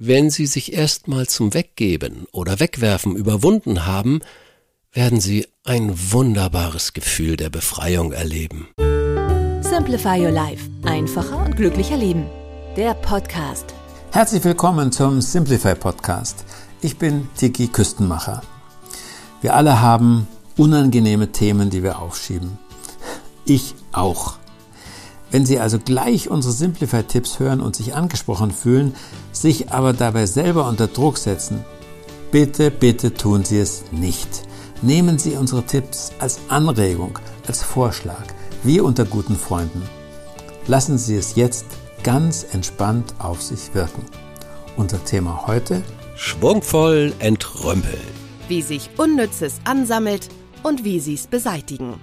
Wenn Sie sich erstmal zum Weggeben oder Wegwerfen überwunden haben, werden Sie ein wunderbares Gefühl der Befreiung erleben. Simplify Your Life. Einfacher und glücklicher Leben. Der Podcast. Herzlich willkommen zum Simplify Podcast. Ich bin Tiki Küstenmacher. Wir alle haben unangenehme Themen, die wir aufschieben. Ich auch. Wenn Sie also gleich unsere Simplify-Tipps hören und sich angesprochen fühlen, sich aber dabei selber unter Druck setzen, bitte, bitte tun Sie es nicht. Nehmen Sie unsere Tipps als Anregung, als Vorschlag, wie unter guten Freunden. Lassen Sie es jetzt ganz entspannt auf sich wirken. Unser Thema heute? Schwungvoll entrümpeln. Wie sich Unnützes ansammelt und wie Sie es beseitigen.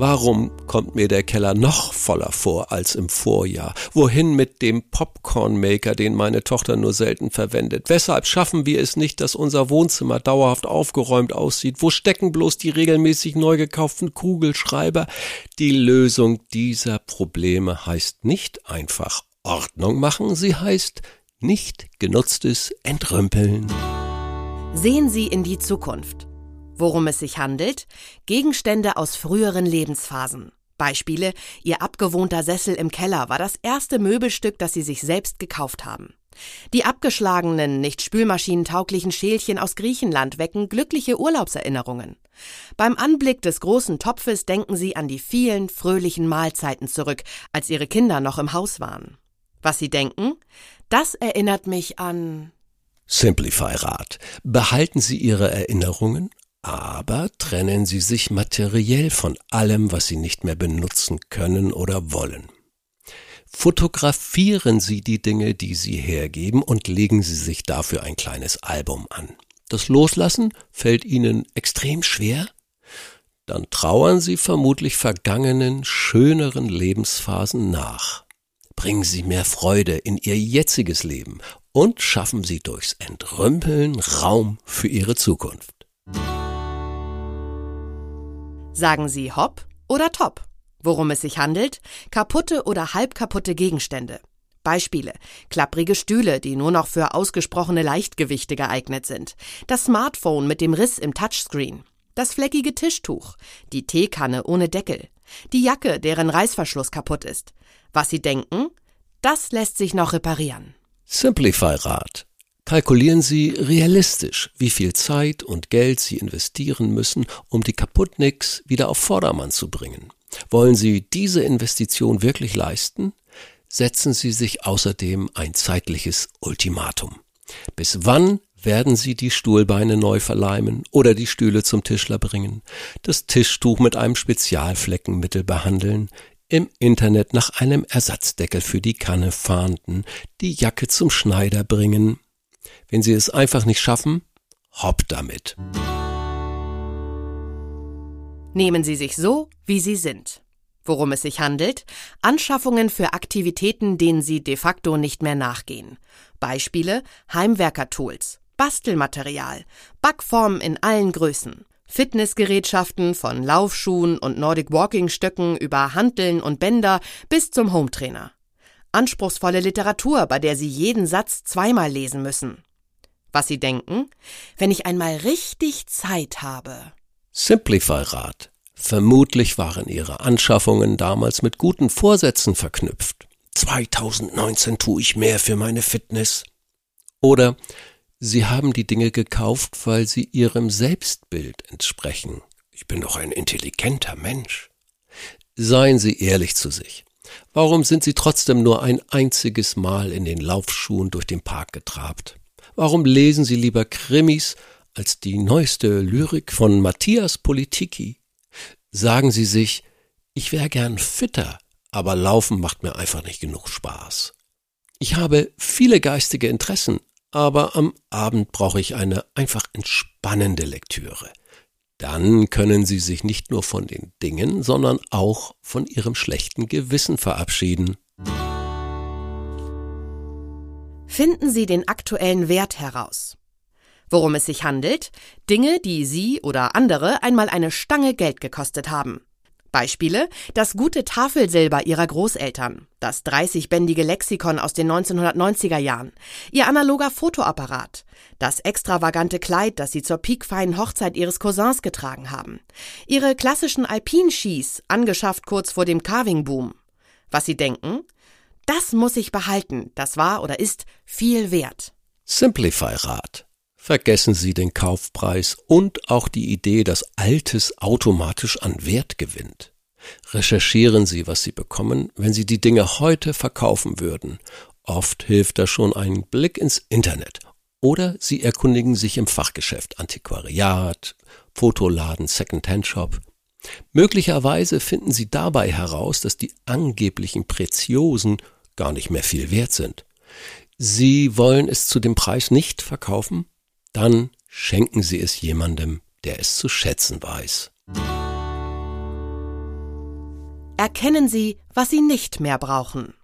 Warum kommt mir der Keller noch voller vor als im Vorjahr? Wohin mit dem Popcornmaker, den meine Tochter nur selten verwendet? Weshalb schaffen wir es nicht, dass unser Wohnzimmer dauerhaft aufgeräumt aussieht? Wo stecken bloß die regelmäßig neu gekauften Kugelschreiber? Die Lösung dieser Probleme heißt nicht einfach Ordnung machen, sie heißt nicht genutztes Entrümpeln. Sehen Sie in die Zukunft. Worum es sich handelt? Gegenstände aus früheren Lebensphasen. Beispiele: Ihr abgewohnter Sessel im Keller war das erste Möbelstück, das Sie sich selbst gekauft haben. Die abgeschlagenen, nicht spülmaschinentauglichen Schälchen aus Griechenland wecken glückliche Urlaubserinnerungen. Beim Anblick des großen Topfes denken Sie an die vielen fröhlichen Mahlzeiten zurück, als Ihre Kinder noch im Haus waren. Was Sie denken? Das erinnert mich an Simplify Rat. Behalten Sie Ihre Erinnerungen, aber trennen Sie sich materiell von allem, was Sie nicht mehr benutzen können oder wollen. Fotografieren Sie die Dinge, die Sie hergeben und legen Sie sich dafür ein kleines Album an. Das Loslassen fällt Ihnen extrem schwer? Dann trauern Sie vermutlich vergangenen, schöneren Lebensphasen nach. Bringen Sie mehr Freude in Ihr jetziges Leben und schaffen Sie durchs Entrümpeln Raum für Ihre Zukunft. Sagen Sie Hopp oder Top? Worum es sich handelt? Kaputte oder halbkaputte Gegenstände. Beispiele. Klapprige Stühle, die nur noch für ausgesprochene Leichtgewichte geeignet sind. Das Smartphone mit dem Riss im Touchscreen. Das fleckige Tischtuch. Die Teekanne ohne Deckel. Die Jacke, deren Reißverschluss kaputt ist. Was Sie denken? Das lässt sich noch reparieren. Simplify Rat. Kalkulieren Sie realistisch, wie viel Zeit und Geld Sie investieren müssen, um die Kaputtnicks wieder auf Vordermann zu bringen. Wollen Sie diese Investition wirklich leisten? Setzen Sie sich außerdem ein zeitliches Ultimatum. Bis wann werden Sie die Stuhlbeine neu verleimen oder die Stühle zum Tischler bringen, das Tischtuch mit einem Spezialfleckenmittel behandeln, im Internet nach einem Ersatzdeckel für die Kanne fahnden, die Jacke zum Schneider bringen, wenn Sie es einfach nicht schaffen, hopp damit. Nehmen Sie sich so, wie Sie sind. Worum es sich handelt? Anschaffungen für Aktivitäten, denen Sie de facto nicht mehr nachgehen. Beispiele Heimwerkertools, Bastelmaterial, Backformen in allen Größen, Fitnessgerätschaften von Laufschuhen und Nordic Walking Stöcken über Hanteln und Bänder bis zum Hometrainer. Anspruchsvolle Literatur, bei der Sie jeden Satz zweimal lesen müssen was Sie denken, wenn ich einmal richtig Zeit habe. Simplify Rat. Vermutlich waren Ihre Anschaffungen damals mit guten Vorsätzen verknüpft. 2019 tue ich mehr für meine Fitness. Oder Sie haben die Dinge gekauft, weil sie Ihrem Selbstbild entsprechen. Ich bin doch ein intelligenter Mensch. Seien Sie ehrlich zu sich. Warum sind Sie trotzdem nur ein einziges Mal in den Laufschuhen durch den Park getrabt? Warum lesen Sie lieber Krimis als die neueste Lyrik von Matthias Politiki? Sagen Sie sich, ich wäre gern fitter, aber Laufen macht mir einfach nicht genug Spaß. Ich habe viele geistige Interessen, aber am Abend brauche ich eine einfach entspannende Lektüre. Dann können Sie sich nicht nur von den Dingen, sondern auch von Ihrem schlechten Gewissen verabschieden. Finden Sie den aktuellen Wert heraus. Worum es sich handelt? Dinge, die Sie oder andere einmal eine Stange Geld gekostet haben. Beispiele: das gute Tafelsilber ihrer Großeltern, das 30-bändige Lexikon aus den 1990er Jahren, ihr analoger Fotoapparat, das extravagante Kleid, das sie zur piekfeinen Hochzeit ihres Cousins getragen haben, ihre klassischen Alpinskis, angeschafft kurz vor dem Carving-Boom. Was sie denken? Das muss ich behalten, das war oder ist viel wert. Simplify Rat. Vergessen Sie den Kaufpreis und auch die Idee, dass Altes automatisch an Wert gewinnt. Recherchieren Sie, was Sie bekommen, wenn Sie die Dinge heute verkaufen würden. Oft hilft da schon ein Blick ins Internet. Oder Sie erkundigen sich im Fachgeschäft Antiquariat, Fotoladen, Second-Hand-Shop. Möglicherweise finden Sie dabei heraus, dass die angeblichen Preziosen gar nicht mehr viel wert sind. Sie wollen es zu dem Preis nicht verkaufen? Dann schenken Sie es jemandem, der es zu schätzen weiß. Erkennen Sie, was Sie nicht mehr brauchen.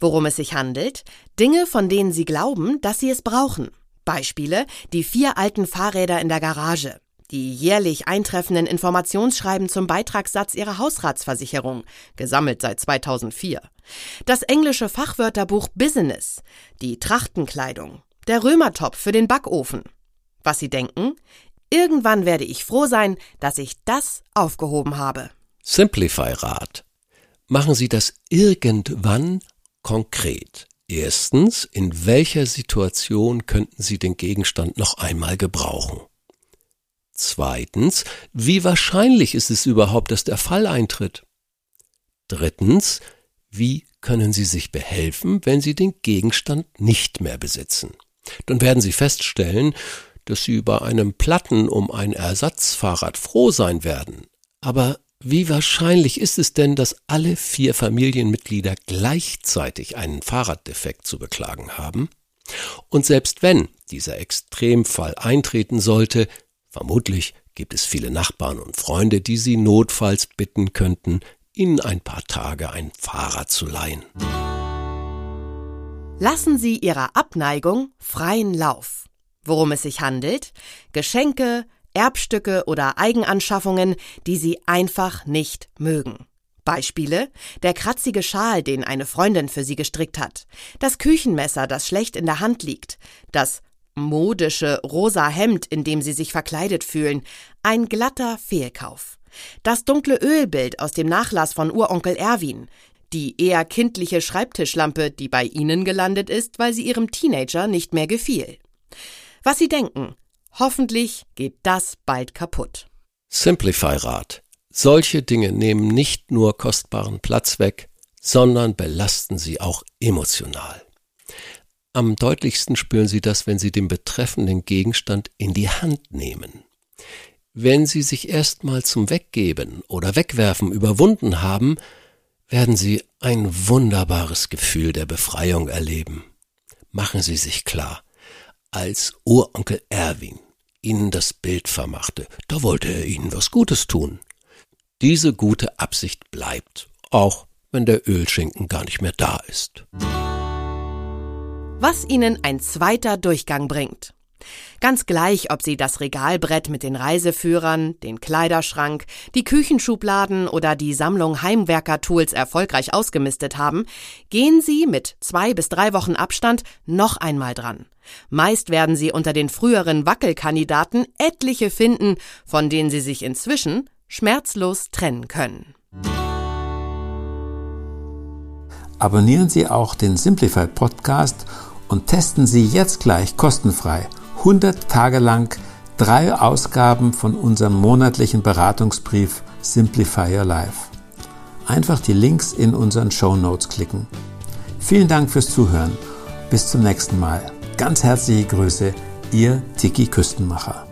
Worum es sich handelt? Dinge, von denen Sie glauben, dass Sie es brauchen. Beispiele: die vier alten Fahrräder in der Garage, die jährlich eintreffenden Informationsschreiben zum Beitragssatz Ihrer Hausratsversicherung, gesammelt seit 2004, das englische Fachwörterbuch Business, die Trachtenkleidung, der Römertopf für den Backofen. Was Sie denken? Irgendwann werde ich froh sein, dass ich das aufgehoben habe. Simplify Rat. Machen Sie das irgendwann konkret. Erstens, in welcher Situation könnten Sie den Gegenstand noch einmal gebrauchen? Zweitens, wie wahrscheinlich ist es überhaupt, dass der Fall eintritt? Drittens, wie können Sie sich behelfen, wenn Sie den Gegenstand nicht mehr besitzen? Dann werden Sie feststellen, dass Sie bei einem Platten um ein Ersatzfahrrad froh sein werden. Aber wie wahrscheinlich ist es denn, dass alle vier Familienmitglieder gleichzeitig einen Fahrraddefekt zu beklagen haben? Und selbst wenn dieser Extremfall eintreten sollte, vermutlich gibt es viele Nachbarn und Freunde, die Sie notfalls bitten könnten, Ihnen ein paar Tage ein Fahrrad zu leihen. Lassen Sie Ihrer Abneigung freien Lauf. Worum es sich handelt? Geschenke, Erbstücke oder Eigenanschaffungen, die Sie einfach nicht mögen. Beispiele: der kratzige Schal, den eine Freundin für Sie gestrickt hat, das Küchenmesser, das schlecht in der Hand liegt, das modische rosa Hemd, in dem Sie sich verkleidet fühlen, ein glatter Fehlkauf. Das dunkle Ölbild aus dem Nachlass von Uronkel Erwin, die eher kindliche Schreibtischlampe, die bei Ihnen gelandet ist, weil sie Ihrem Teenager nicht mehr gefiel. Was Sie denken, hoffentlich geht das bald kaputt. Simplify Rat. Solche Dinge nehmen nicht nur kostbaren Platz weg, sondern belasten sie auch emotional. Am deutlichsten spüren Sie das, wenn Sie den betreffenden Gegenstand in die Hand nehmen. Wenn Sie sich erstmal zum Weggeben oder Wegwerfen überwunden haben, werden Sie ein wunderbares Gefühl der Befreiung erleben. Machen Sie sich klar, als Uronkel Erwin Ihnen das Bild vermachte, da wollte er Ihnen was Gutes tun. Diese gute Absicht bleibt, auch wenn der Ölschinken gar nicht mehr da ist. Was Ihnen ein zweiter Durchgang bringt. Ganz gleich, ob Sie das Regalbrett mit den Reiseführern, den Kleiderschrank, die Küchenschubladen oder die Sammlung Heimwerker-Tools erfolgreich ausgemistet haben, gehen Sie mit zwei bis drei Wochen Abstand noch einmal dran. Meist werden Sie unter den früheren Wackelkandidaten etliche finden, von denen Sie sich inzwischen schmerzlos trennen können. Abonnieren Sie auch den Simplify Podcast und testen Sie jetzt gleich kostenfrei 100 Tage lang drei Ausgaben von unserem monatlichen Beratungsbrief Simplify Your Life. Einfach die Links in unseren Show Notes klicken. Vielen Dank fürs Zuhören. Bis zum nächsten Mal. Ganz herzliche Grüße, Ihr Tiki Küstenmacher.